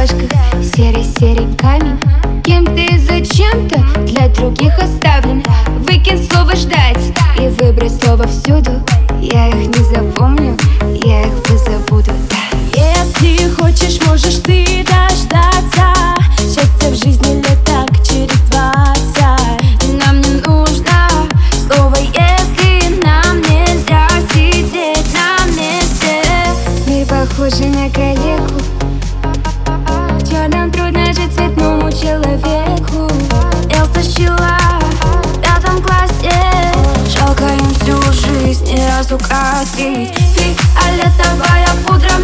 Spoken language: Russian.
дорожках Серый-серый камень. Кем-то и зачем-то для других оставлен. Выкинь слово ждать И выбрось слово всюду Я их не запомню стукасить Фиолетовая а пудра